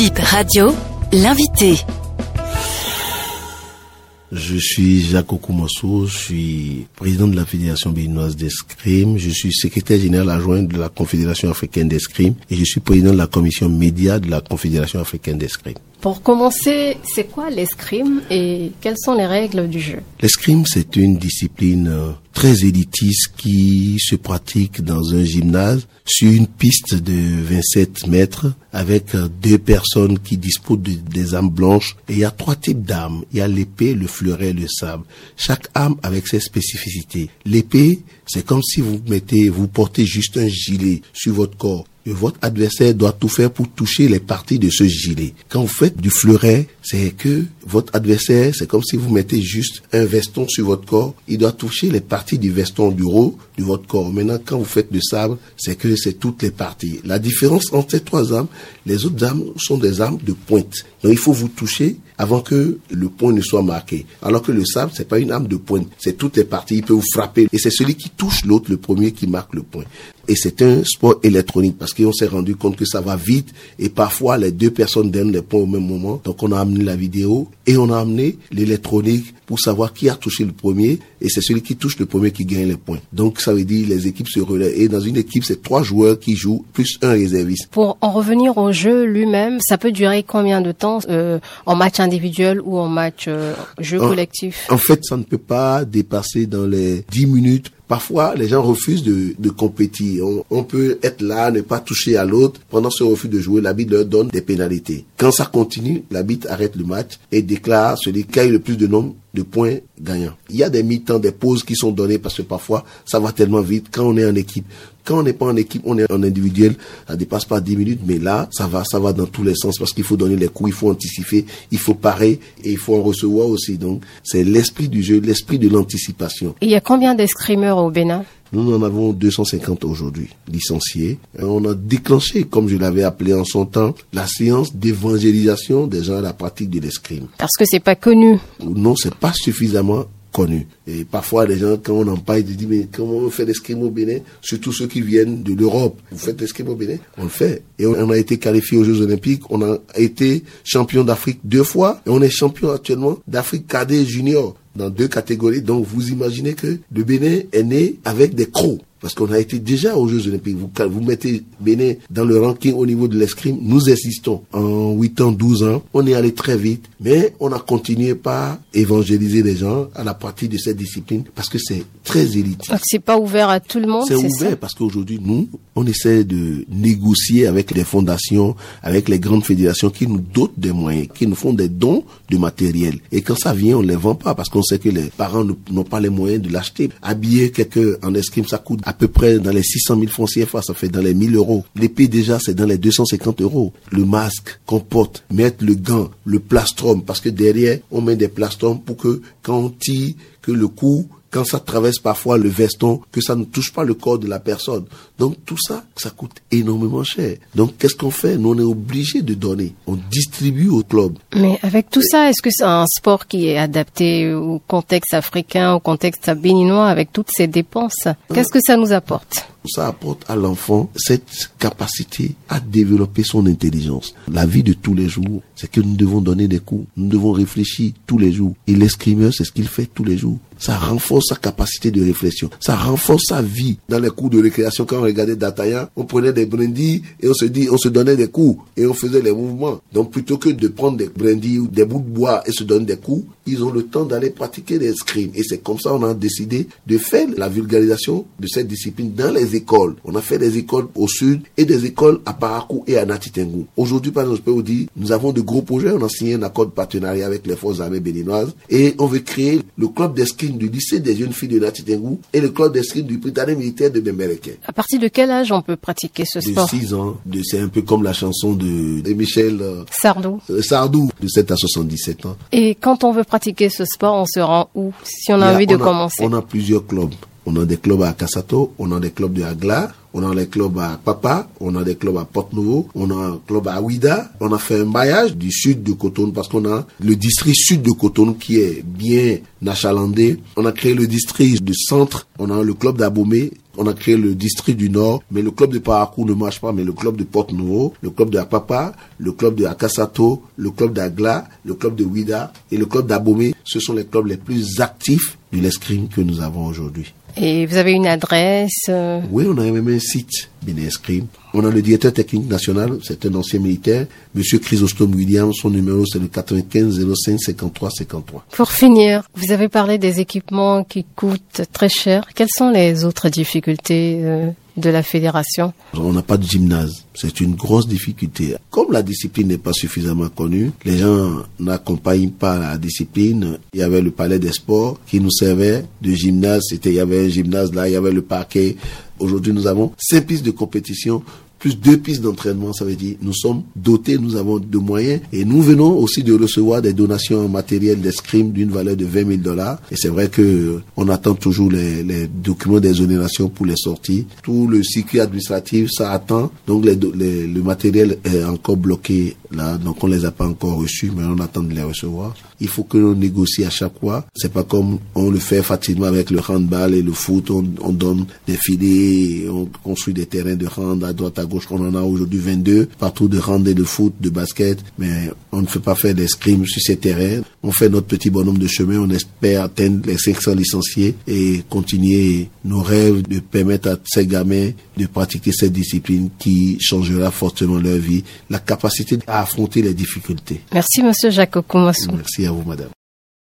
Bip Radio, l'invité. Je suis Jacques Okoumassou, je suis président de la Fédération béninoise d'escrime, je suis secrétaire général adjoint de la Confédération africaine d'escrime et je suis président de la commission média de la Confédération africaine d'escrime. Pour commencer, c'est quoi l'escrime et quelles sont les règles du jeu? L'escrime, c'est une discipline euh, très élitiste qui se pratique dans un gymnase sur une piste de 27 mètres avec euh, deux personnes qui disposent de, des armes blanches. Et il y a trois types d'armes. Il y a l'épée, le fleuret, le sabre. Chaque arme avec ses spécificités. L'épée, c'est comme si vous mettez, vous portez juste un gilet sur votre corps votre adversaire doit tout faire pour toucher les parties de ce gilet. Quand vous faites du fleuret, c'est que votre adversaire, c'est comme si vous mettez juste un veston sur votre corps, il doit toucher les parties du veston du haut de votre corps. Maintenant, quand vous faites du sabre, c'est que c'est toutes les parties. La différence entre ces trois armes, les autres armes sont des armes de pointe. Donc il faut vous toucher avant que le point ne soit marqué. Alors que le sabre, c'est pas une arme de pointe, c'est toutes les parties, il peut vous frapper. Et c'est celui qui touche l'autre, le premier, qui marque le point. Et c'est un sport électronique parce qu'on s'est rendu compte que ça va vite et parfois les deux personnes donnent les points au même moment. Donc on a amené la vidéo et on a amené l'électronique pour savoir qui a touché le premier et c'est celui qui touche le premier qui gagne les points. Donc ça veut dire les équipes se relaient et dans une équipe c'est trois joueurs qui jouent plus un réserviste. Pour en revenir au jeu lui-même, ça peut durer combien de temps euh, en match individuel ou en match euh, jeu collectif? En fait, ça ne peut pas dépasser dans les 10 minutes Parfois, les gens refusent de, de compétir. On, on, peut être là, ne pas toucher à l'autre. Pendant ce refus de jouer, l'arbitre leur donne des pénalités. Quand ça continue, l'arbitre arrête le match et déclare celui qui a eu le plus de nombre de points gagnants. Il y a des mi-temps, des pauses qui sont données parce que parfois, ça va tellement vite quand on est en équipe. Quand on n'est pas en équipe, on est en individuel, ça dépasse pas 10 minutes, mais là, ça va, ça va dans tous les sens parce qu'il faut donner les coups, il faut anticiper, il faut parer et il faut en recevoir aussi. Donc, c'est l'esprit du jeu, l'esprit de l'anticipation. Il y a combien d'escrimeurs au Bénin? Nous en avons 250 aujourd'hui, licenciés. Et on a déclenché, comme je l'avais appelé en son temps, la séance d'évangélisation des gens à la pratique de l'escrime. Parce que c'est pas connu. Non, c'est pas suffisamment connu. Et parfois, les gens, quand on en parle, ils disent, mais comment on fait l'escrime au Bénin? Surtout ceux qui viennent de l'Europe. Vous faites l'escrime au Bénin? On le fait. Et on a été qualifié aux Jeux Olympiques. On a été champion d'Afrique deux fois. Et on est champion actuellement d'Afrique cadet junior dans deux catégories. Donc, vous imaginez que le Bénin est né avec des crocs. Parce qu'on a été déjà aux Jeux Olympiques. Vous, vous mettez Bénin dans le ranking au niveau de l'escrime. Nous existons. En 8 ans, 12 ans, on est allé très vite. Mais on a continué par évangéliser les gens à la pratique de cette discipline parce que c'est très élitiste. C'est pas ouvert à tout le monde. C'est ouvert parce qu'aujourd'hui, nous, on essaie de négocier avec les fondations, avec les grandes fédérations qui nous dotent des moyens, qui nous font des dons de matériel. Et quand ça vient, on les vend pas parce qu'on sait que les parents n'ont pas les moyens de l'acheter. Habiller quelqu'un en escrime, ça coûte à peu près dans les 600 000 francs CFA, ça fait dans les 1000 euros. L'épée déjà, c'est dans les 250 euros. Le masque qu'on porte, mettre le gant, le plastrum, parce que derrière, on met des plastrums pour que quand on tire, que le coup quand ça traverse parfois le veston, que ça ne touche pas le corps de la personne. Donc tout ça, ça coûte énormément cher. Donc qu'est-ce qu'on fait? Nous, on est obligé de donner. On distribue au club. Mais avec tout ça, est-ce que c'est un sport qui est adapté au contexte africain, au contexte béninois, avec toutes ces dépenses? Qu'est-ce que ça nous apporte? Ça apporte à l'enfant cette capacité à développer son intelligence. La vie de tous les jours, c'est que nous devons donner des coups, nous devons réfléchir tous les jours. Et l'escrimeur, c'est ce qu'il fait tous les jours. Ça renforce sa capacité de réflexion. Ça renforce sa vie. Dans les cours de récréation, quand on regardait D'Artagnan, on prenait des brindilles et on se dit, on se donnait des coups et on faisait les mouvements. Donc plutôt que de prendre des brindilles ou des bouts de bois et se donner des coups, ils ont le temps d'aller pratiquer l'escrime. Et c'est comme ça qu'on a décidé de faire la vulgarisation de cette discipline dans les écoles. On a fait des écoles au sud et des écoles à Parakou et à Natitengu. Aujourd'hui, par exemple, je peux vous dire, nous avons de gros projets. On a signé un accord de partenariat avec les forces armées béninoises et on veut créer le club d'escrime du lycée des jeunes filles de Natitengu et le club d'escrime du Britannique militaire de Bemereke. À partir de quel âge on peut pratiquer ce sport? De 6 ans. C'est un peu comme la chanson de, de Michel euh, Sardou. Euh, Sardou, de 7 à 77 ans. Et quand on veut pratiquer ce sport, on se rend où? Si on a, envie de commencer On a plusieurs clubs. On a des clubs à Kassato, on a des clubs de Agla, on a des clubs à Papa, on a des clubs à Porte-Nouveau, on a un club à Ouida. On a fait un maillage du sud de Cotonou parce qu'on a le district sud de Cotonou qui est bien achalandé. On a créé le district du centre, on a le club d'Abomé, On a créé le district du Nord, mais le club de Parakou ne marche pas, mais le club de Porte Nouveau, le club de Apapa, le club de Akasato, le club d'Agla, le club de Ouida et le club d'Abomé, ce sont les clubs les plus actifs du l'escrime que nous avons aujourd'hui. Et vous avez une adresse euh, Oui, on a même un site, Escrime. On a le directeur technique national, c'est un ancien militaire, Monsieur Chrysostome Williams. Son numéro, c'est le 95 05 53 53. Pour finir, vous avez parlé des équipements qui coûtent très cher. Quelles sont les autres difficultés euh, de la fédération On n'a pas de gymnase. C'est une grosse difficulté. Comme la discipline n'est pas suffisamment connue, les gens n'accompagnent pas la discipline. Il y avait le palais des sports qui nous servait de gymnase. Il y avait un gymnase là, il y avait le parquet. Aujourd'hui, nous avons cinq pistes de compétition plus deux pistes d'entraînement, ça veut dire nous sommes dotés, nous avons de moyens et nous venons aussi de recevoir des donations en matériel d'escrime d'une valeur de 20 000 dollars. Et c'est vrai que on attend toujours les, les documents d'exonération pour les sorties. Tout le circuit administratif, ça attend. Donc les, les, le matériel est encore bloqué là, donc on les a pas encore reçus, mais on attend de les recevoir. Il faut que l'on négocie à chaque fois. C'est pas comme on le fait facilement avec le handball et le foot. On, on donne des filets, on construit des terrains de hand à droite à gauche. On en a aujourd'hui 22 partout de hand et de foot, de basket, mais on ne fait pas faire d'escrime sur ces terrains. On fait notre petit bonhomme de chemin. On espère atteindre les 500 licenciés et continuer nos rêves de permettre à ces gamins de pratiquer cette discipline qui changera fortement leur vie. La capacité à affronter les difficultés. Merci, monsieur Jacques Okumasu. Merci à vous, madame.